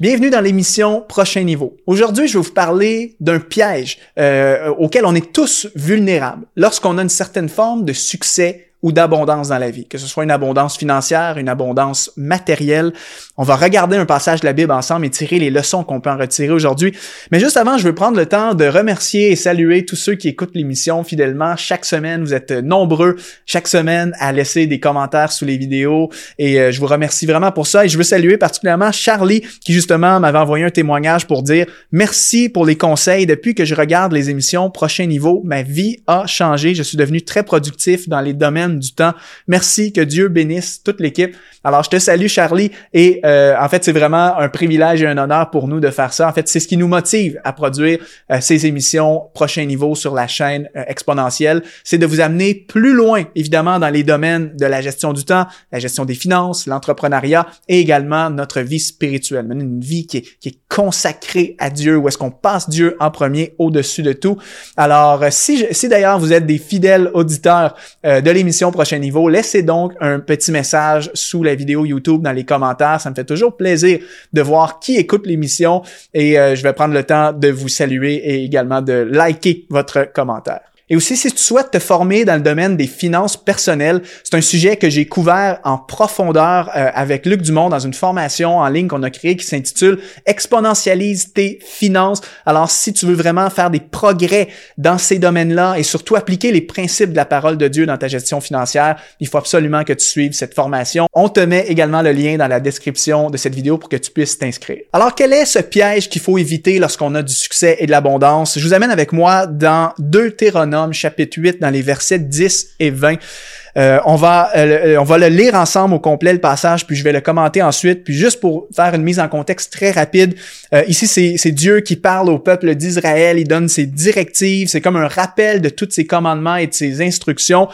Bienvenue dans l'émission Prochain Niveau. Aujourd'hui, je vais vous parler d'un piège euh, auquel on est tous vulnérables lorsqu'on a une certaine forme de succès ou d'abondance dans la vie, que ce soit une abondance financière, une abondance matérielle. On va regarder un passage de la Bible ensemble et tirer les leçons qu'on peut en retirer aujourd'hui. Mais juste avant, je veux prendre le temps de remercier et saluer tous ceux qui écoutent l'émission fidèlement. Chaque semaine, vous êtes nombreux chaque semaine à laisser des commentaires sous les vidéos et euh, je vous remercie vraiment pour ça. Et je veux saluer particulièrement Charlie qui justement m'avait envoyé un témoignage pour dire merci pour les conseils. Depuis que je regarde les émissions Prochain Niveau, ma vie a changé. Je suis devenu très productif dans les domaines du temps. Merci, que Dieu bénisse toute l'équipe. Alors, je te salue, Charlie. Et euh, en fait, c'est vraiment un privilège et un honneur pour nous de faire ça. En fait, c'est ce qui nous motive à produire euh, ces émissions prochain niveau sur la chaîne euh, exponentielle. C'est de vous amener plus loin, évidemment, dans les domaines de la gestion du temps, la gestion des finances, l'entrepreneuriat et également notre vie spirituelle. Une vie qui est, qui est consacrée à Dieu, où est-ce qu'on passe Dieu en premier au-dessus de tout. Alors, si, si d'ailleurs vous êtes des fidèles auditeurs de l'émission prochain niveau, laissez donc un petit message sous la vidéo YouTube dans les commentaires. Ça me fait toujours plaisir de voir qui écoute l'émission et euh, je vais prendre le temps de vous saluer et également de liker votre commentaire. Et aussi, si tu souhaites te former dans le domaine des finances personnelles, c'est un sujet que j'ai couvert en profondeur euh, avec Luc Dumont dans une formation en ligne qu'on a créée qui s'intitule Exponentialise tes finances. Alors, si tu veux vraiment faire des progrès dans ces domaines-là et surtout appliquer les principes de la parole de Dieu dans ta gestion financière, il faut absolument que tu suives cette formation. On te met également le lien dans la description de cette vidéo pour que tu puisses t'inscrire. Alors, quel est ce piège qu'il faut éviter lorsqu'on a du succès et de l'abondance? Je vous amène avec moi dans Deutéronome chapitre 8 dans les versets 10 et 20. Euh, on, va, euh, on va le lire ensemble au complet, le passage, puis je vais le commenter ensuite. Puis juste pour faire une mise en contexte très rapide, euh, ici c'est Dieu qui parle au peuple d'Israël, il donne ses directives, c'est comme un rappel de tous ses commandements et de ses instructions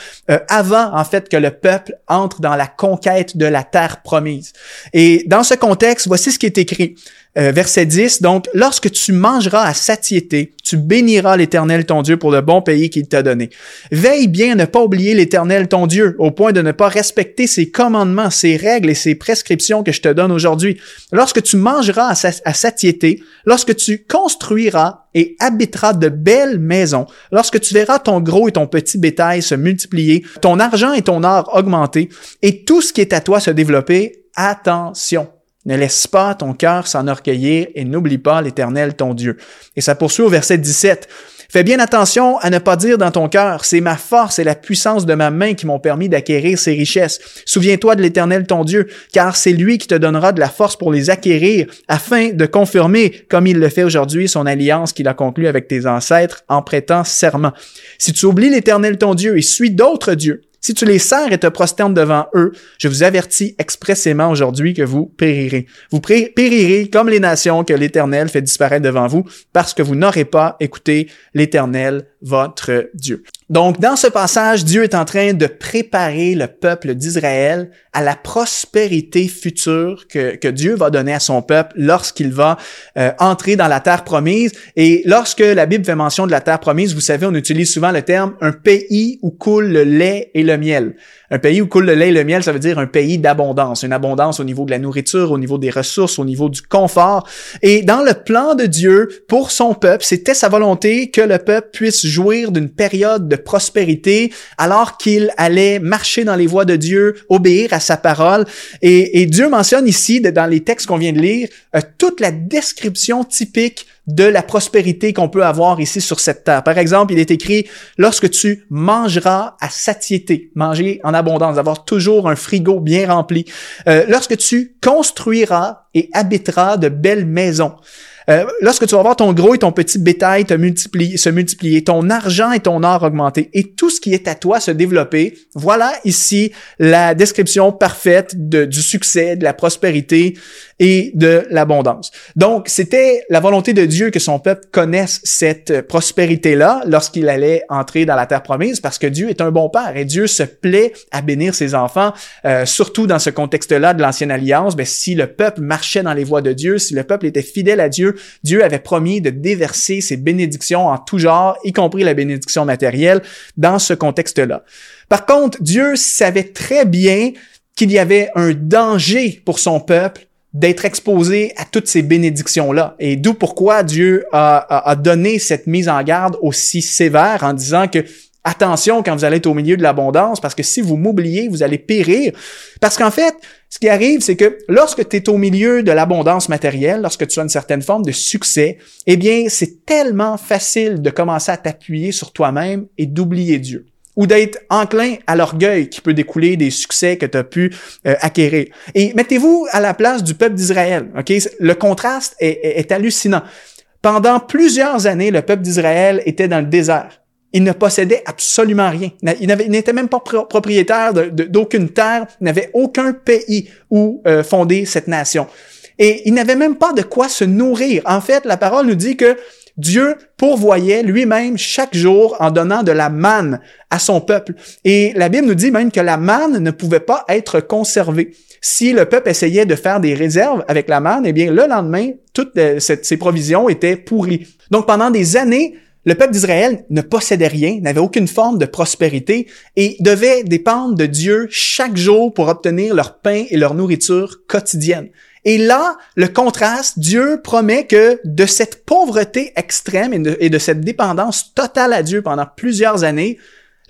avant en fait que le peuple entre dans la conquête de la terre promise. Et dans ce contexte, voici ce qui est écrit. Euh, verset 10, donc, lorsque tu mangeras à satiété, tu béniras l'Éternel ton Dieu pour le bon pays qu'il t'a donné. Veille bien à ne pas oublier l'Éternel ton Dieu, au point de ne pas respecter ses commandements, ses règles et ses prescriptions que je te donne aujourd'hui. Lorsque tu mangeras à, satiété, lorsque tu construiras et habiteras de belles maisons, lorsque tu verras ton gros et ton petit bétail se multiplier, ton argent et ton or augmenter, et tout ce qui est à toi se développer, attention ne laisse pas ton cœur s'enorgueillir et n'oublie pas l'Éternel ton Dieu. Et ça poursuit au verset 17. Fais bien attention à ne pas dire dans ton cœur, c'est ma force et la puissance de ma main qui m'ont permis d'acquérir ces richesses. Souviens-toi de l'Éternel ton Dieu, car c'est lui qui te donnera de la force pour les acquérir, afin de confirmer, comme il le fait aujourd'hui, son alliance qu'il a conclue avec tes ancêtres en prêtant serment. Si tu oublies l'Éternel ton Dieu et suis d'autres dieux, si tu les sers et te prosternes devant eux, je vous avertis expressément aujourd'hui que vous périrez. Vous périrez comme les nations que l'Éternel fait disparaître devant vous, parce que vous n'aurez pas écouté l'Éternel, votre Dieu. Donc, dans ce passage, Dieu est en train de préparer le peuple d'Israël à la prospérité future que, Dieu va donner à son peuple lorsqu'il va euh, entrer dans la terre promise. Et lorsque la Bible fait mention de la terre promise, vous savez, on utilise souvent le terme un pays où coule le lait et le miel. Un pays où coule le lait et le miel, ça veut dire un pays d'abondance, une abondance au niveau de la nourriture, au niveau des ressources, au niveau du confort. Et dans le plan de Dieu pour son peuple, c'était sa volonté que le peuple puisse jouir d'une période de prospérité alors qu'il allait marcher dans les voies de Dieu, obéir à sa parole. Et, Dieu mentionne ici, dans les textes qu'on vient de lire, euh, toute la description typique de la prospérité qu'on peut avoir ici sur cette terre. Par exemple, il est écrit, lorsque tu mangeras à satiété, manger en abondance, avoir toujours un frigo bien rempli, euh, lorsque tu construiras et habiteras de belles maisons, euh, lorsque tu vas voir ton gros et ton petit bétail te multiplier, se multiplier, ton argent et ton or augmenter, et tout ce qui est à toi se développer, voilà ici la description parfaite du succès, de la prospérité et de l'abondance. Donc, c'était la volonté de Dieu que son peuple connaisse cette prospérité-là lorsqu'il allait entrer dans la terre promise, parce que Dieu est un bon père et Dieu se plaît à bénir ses enfants, euh, surtout dans ce contexte-là de l'ancienne alliance. Ben, si le peuple marchait dans les voies de Dieu, si le peuple était fidèle à Dieu, Dieu avait promis de déverser ses bénédictions en tout genre, y compris la bénédiction matérielle, dans ce contexte-là. Par contre, Dieu savait très bien qu'il y avait un danger pour son peuple d'être exposé à toutes ces bénédictions-là. Et d'où pourquoi Dieu a, donné cette mise en garde aussi sévère en disant que attention quand vous allez être au milieu de l'abondance, parce que si vous m'oubliez, vous allez périr. Parce qu'en fait, ce qui arrive, c'est que lorsque tu es au milieu de l'abondance matérielle, lorsque tu as une certaine forme de succès, eh bien, c'est tellement facile de commencer à t'appuyer sur toi-même et d'oublier Dieu ou d'être enclin à l'orgueil qui peut découler des succès que tu as pu euh, acquérir. Et mettez-vous à la place du peuple d'Israël. Ok, Le contraste est, hallucinant. Pendant plusieurs années, le peuple d'Israël était dans le désert. Il ne possédait absolument rien. Il n'était même pas propriétaire d'aucune terre, n'avait aucun pays où euh, fonder cette nation. Et il n'avait même pas de quoi se nourrir. En fait, la parole nous dit que Dieu pourvoyait lui-même chaque jour en donnant de la manne à son peuple. Et la Bible nous dit même que la manne ne pouvait pas être conservée. Si le peuple essayait de faire des réserves avec la manne, eh bien, le lendemain, toutes euh, ces provisions étaient pourries. Donc, pendant des années, le peuple d'Israël ne possédait rien, n'avait aucune forme de prospérité et devait dépendre de Dieu chaque jour pour obtenir leur pain et leur nourriture quotidienne. Et là, le contraste, Dieu promet que de cette pauvreté extrême et de, cette dépendance totale à Dieu pendant plusieurs années,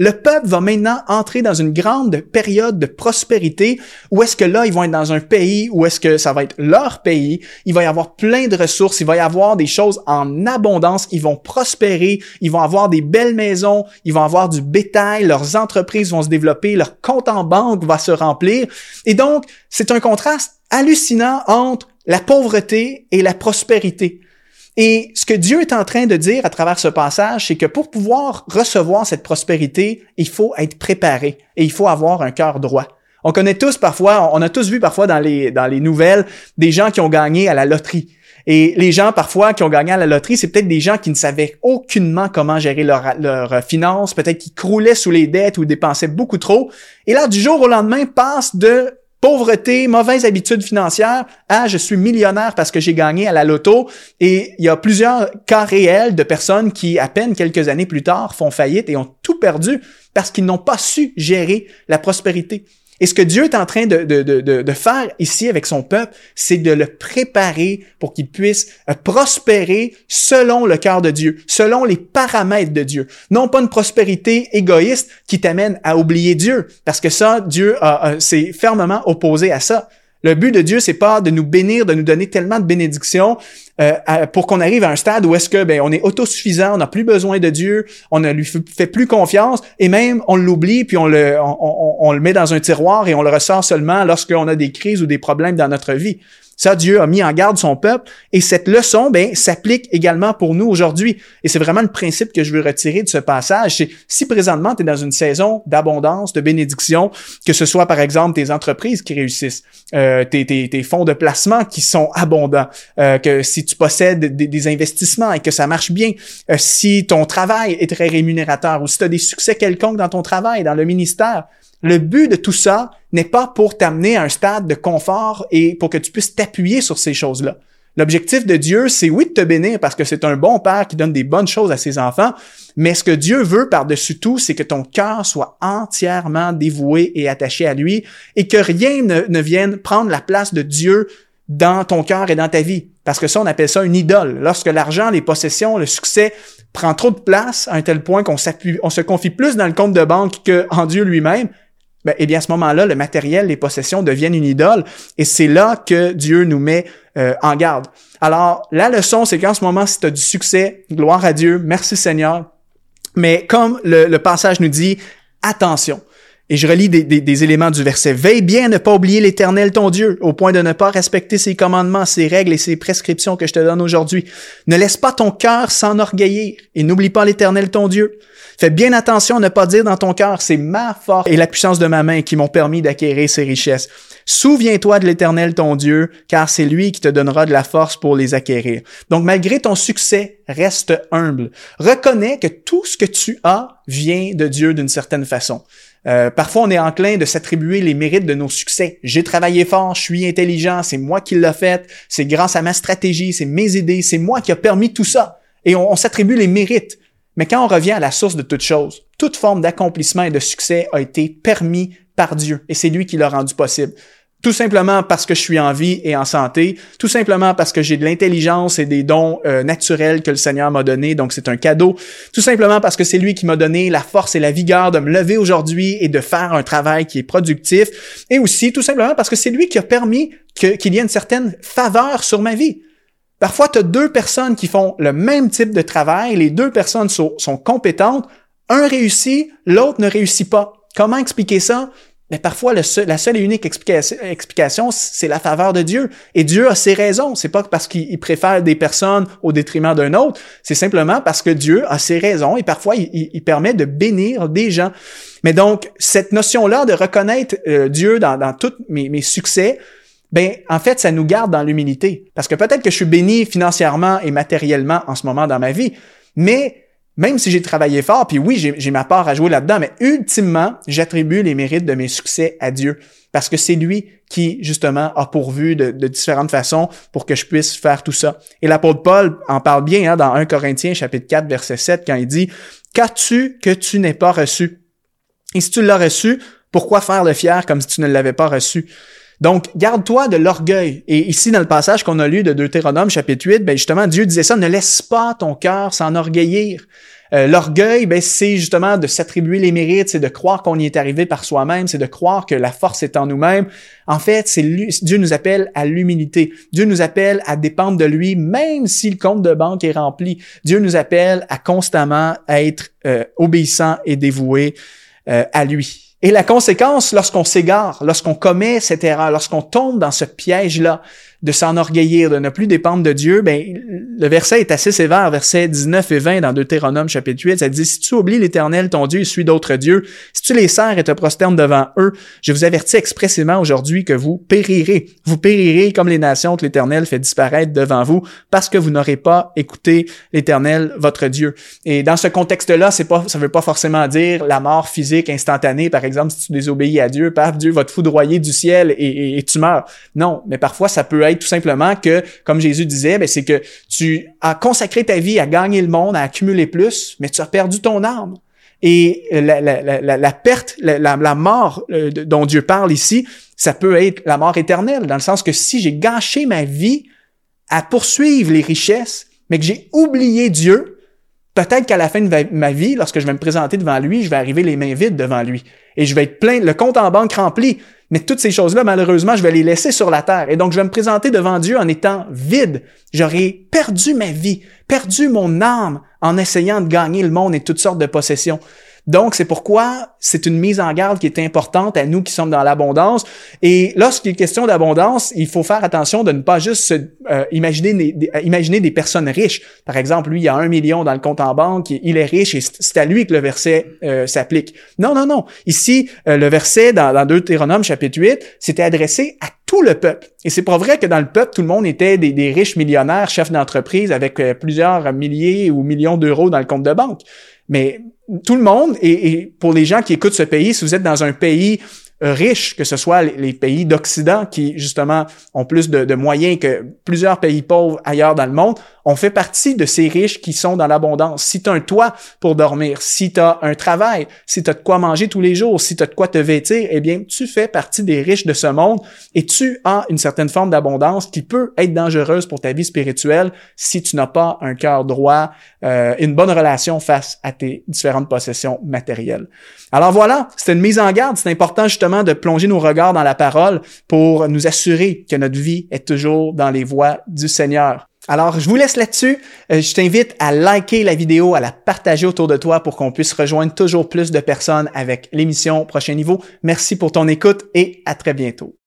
le peuple va maintenant entrer dans une grande période de prospérité où est-ce que là, ils vont être dans un pays où est-ce que ça va être leur pays. Il va y avoir plein de ressources. Il va y avoir des choses en abondance. Ils vont prospérer. Ils vont avoir des belles maisons. Ils vont avoir du bétail. Leurs entreprises vont se développer. Leur compte en banque va se remplir. Et donc, c'est un contraste hallucinant entre la pauvreté et la prospérité. Et ce que Dieu est en train de dire à travers ce passage, c'est que pour pouvoir recevoir cette prospérité, il faut être préparé et il faut avoir un cœur droit. On connaît tous parfois, on a tous vu parfois dans les, nouvelles des gens qui ont gagné à la loterie. Et les gens parfois qui ont gagné à la loterie, c'est peut-être des gens qui ne savaient aucunement comment gérer leurs leur finances, peut-être qui croulaient sous les dettes ou dépensaient beaucoup trop. Et là, du jour au lendemain, passent de pauvreté, mauvaise habitude financière, ah, je suis millionnaire parce que j'ai gagné à la loto. Et il y a plusieurs cas réels de personnes qui, à peine quelques années plus tard, font faillite et ont tout perdu parce qu'ils n'ont pas su gérer la prospérité. Et ce que Dieu est en train de, faire ici avec son peuple, c'est de le préparer pour qu'il puisse euh, prospérer selon le cœur de Dieu, selon les paramètres de Dieu. Non pas une prospérité égoïste qui t'amène à oublier Dieu, parce que ça, Dieu s'est fermement opposé à ça. Le but de Dieu, c'est pas de nous bénir, de nous donner tellement de bénédictions euh, pour qu'on arrive à un stade où est-ce que ben on est autosuffisant, on n'a plus besoin de Dieu, on ne lui fait plus confiance et même on l'oublie puis on le on, on, le met dans un tiroir et on le ressort seulement lorsqu'on a des crises ou des problèmes dans notre vie. Ça, Dieu a mis en garde son peuple et cette leçon, ben, s'applique également pour nous aujourd'hui. Et c'est vraiment le principe que je veux retirer de ce passage. Si présentement tu es dans une saison d'abondance, de bénédiction, que ce soit par exemple tes entreprises qui réussissent, euh, tes, fonds de placement qui sont abondants, euh, que si tu possèdes des, investissements et que ça marche bien, euh, si ton travail est très rémunérateur ou si tu as des succès quelconques dans ton travail, dans le ministère, le but de tout ça n'est pas pour t'amener à un stade de confort et pour que tu puisses t'appuyer sur ces choses-là. L'objectif de Dieu, c'est oui de te bénir parce que c'est un bon père qui donne des bonnes choses à ses enfants, mais ce que Dieu veut par-dessus tout, c'est que ton cœur soit entièrement dévoué et attaché à lui et que rien ne, ne vienne prendre la place de Dieu dans ton cœur et dans ta vie. Parce que ça, on appelle ça une idole. Lorsque l'argent, les possessions, le succès prend trop de place à un tel point qu'on s'appuie, on se confie plus dans le compte de banque qu'en Dieu lui-même, ben, eh bien, à ce moment-là, le matériel, les possessions deviennent une idole, et c'est là que Dieu nous met euh, en garde. Alors, la leçon, c'est qu'en ce moment, si tu as du succès, gloire à Dieu, merci Seigneur, mais comme le, le passage nous dit, attention. Et je relis des, éléments du verset. Veille bien à ne pas oublier l'Éternel ton Dieu, au point de ne pas respecter ses commandements, ses règles et ses prescriptions que je te donne aujourd'hui. Ne laisse pas ton cœur s'enorgueillir et n'oublie pas l'Éternel ton Dieu. Fais bien attention à ne pas dire dans ton cœur, c'est ma force et la puissance de ma main qui m'ont permis d'acquérir ces richesses. Souviens-toi de l'Éternel ton Dieu, car c'est lui qui te donnera de la force pour les acquérir. Donc malgré ton succès, reste humble. Reconnais que tout ce que tu as vient de Dieu d'une certaine façon. Euh, parfois, on est enclin de s'attribuer les mérites de nos succès. J'ai travaillé fort, je suis intelligent, c'est moi qui l'ai fait, c'est grâce à ma stratégie, c'est mes idées, c'est moi qui a permis tout ça. Et on s'attribue les mérites. Mais quand on revient à la source de toute chose, toute forme d'accomplissement et de succès a été permis par Dieu et c'est lui qui l'a rendu possible. Tout simplement parce que je suis en vie et en santé, tout simplement parce que j'ai de l'intelligence et des dons euh, naturels que le Seigneur m'a donné, donc c'est un cadeau, tout simplement parce que c'est lui qui m'a donné la force et la vigueur de me lever aujourd'hui et de faire un travail qui est productif, et aussi tout simplement parce que c'est lui qui a permis qu'il y ait une certaine faveur sur ma vie. Parfois, tu as deux personnes qui font le même type de travail, les deux personnes sont, sont compétentes, un réussit, l'autre ne réussit pas. Comment expliquer ça? Mais parfois, la seule et unique explication, c'est la faveur de Dieu. Et Dieu a ses raisons. C'est pas parce qu'il préfère des personnes au détriment d'un autre. C'est simplement parce que Dieu a ses raisons et parfois il, permet de bénir des gens. Mais donc, cette notion-là de reconnaître euh, Dieu dans, tous mes, mes succès, ben en fait, ça nous garde dans l'humilité. Parce que peut-être que je suis béni financièrement et matériellement en ce moment dans ma vie, mais même si j'ai travaillé fort, puis oui, j'ai ma part à jouer là-dedans, mais ultimement, j'attribue les mérites de mes succès à Dieu. Parce que c'est lui qui, justement, a pourvu de, différentes façons pour que je puisse faire tout ça. Et l'apôtre Paul en parle bien hein, dans 1 Corinthiens chapitre 4, verset 7, quand il dit « Qu'as-tu que tu n'aies pas reçu? Et si tu l'as reçu, pourquoi faire le fier comme si tu ne l'avais pas reçu? » Donc, garde-toi de l'orgueil. Et ici, dans le passage qu'on a lu de Deutéronome chapitre 8, ben justement, Dieu disait ça, ne laisse pas ton cœur s'enorgueillir. Euh, l'orgueil, ben, c'est justement de s'attribuer les mérites, c'est de croire qu'on y est arrivé par soi-même, c'est de croire que la force est en nous-mêmes. En fait, c'est Dieu nous appelle à l'humilité. Dieu nous appelle à dépendre de lui, même si le compte de banque est rempli. Dieu nous appelle à constamment être euh, obéissant et dévoué euh, à lui. Et la conséquence, lorsqu'on s'égare, lorsqu'on commet cette erreur, lorsqu'on tombe dans ce piège-là, de s'enorgueillir, de ne plus dépendre de Dieu, ben, le verset est assez sévère, versets 19 et 20 dans Deutéronome chapitre 8, ça dit, si tu oublies l'Éternel, ton Dieu, et suis d'autres dieux, si tu les sers et te prosternes devant eux, je vous avertis expressément aujourd'hui que vous périrez. Vous périrez comme les nations que l'Éternel fait disparaître devant vous, parce que vous n'aurez pas écouté l'Éternel, votre Dieu. Et dans ce contexte-là, c'est pas, ça veut pas forcément dire la mort physique instantanée, par exemple, si tu désobéis à Dieu, paf, Dieu va te foudroyer du ciel et, et tu meurs. Non, mais parfois ça peut être tout simplement que, comme Jésus disait, ben, c'est que tu as consacré ta vie à gagner le monde, à accumuler plus, mais tu as perdu ton âme. Et la, la, la, la perte, la, mort euh, dont Dieu parle ici, ça peut être la mort éternelle, dans le sens que si j'ai gâché ma vie à poursuivre les richesses, mais que j'ai oublié Dieu, peut-être qu'à la fin de ma vie, lorsque je vais me présenter devant lui, je vais arriver les mains vides devant lui. Et je vais être plein, le compte en banque rempli. Mais toutes ces choses-là, malheureusement, je vais les laisser sur la terre. Et donc, je vais me présenter devant Dieu en étant vide. J'aurai perdu ma vie, perdu mon âme en essayant de gagner le monde et toutes sortes de possessions. Donc, c'est pourquoi c'est une mise en garde qui est importante à nous qui sommes dans l'abondance. Et lorsqu'il est question d'abondance, il faut faire attention de ne pas juste euh, imaginer, des, imaginer des personnes riches. Par exemple, lui, il a un million dans le compte en banque, il est riche et c'est à lui que le verset euh, s'applique. Non, non, non. Ici, euh, le verset dans, dans Deutéronome chapitre 8, c'était adressé à tout le peuple. Et c'est pas vrai que dans le peuple, tout le monde était des, des riches millionnaires, chefs d'entreprise avec plusieurs milliers ou millions d'euros dans le compte de banque. Mais tout le monde, et, pour les gens qui écoutent ce pays, si vous êtes dans un pays riches, que ce soit les pays d'Occident qui, justement, ont plus de, moyens que plusieurs pays pauvres ailleurs dans le monde, on fait partie de ces riches qui sont dans l'abondance. Si tu as un toit pour dormir, si tu as un travail, si tu as de quoi manger tous les jours, si tu as de quoi te vêtir, eh bien, tu fais partie des riches de ce monde et tu as une certaine forme d'abondance qui peut être dangereuse pour ta vie spirituelle si tu n'as pas un cœur droit, euh, une bonne relation face à tes différentes possessions matérielles. Alors voilà, c'est une mise en garde. C'est important justement de plonger nos regards dans la parole pour nous assurer que notre vie est toujours dans les voies du Seigneur. Alors, je vous laisse là-dessus. Euh, je t'invite à liker la vidéo, à la partager autour de toi pour qu'on puisse rejoindre toujours plus de personnes avec l'émission Prochain Niveau. Merci pour ton écoute et à très bientôt.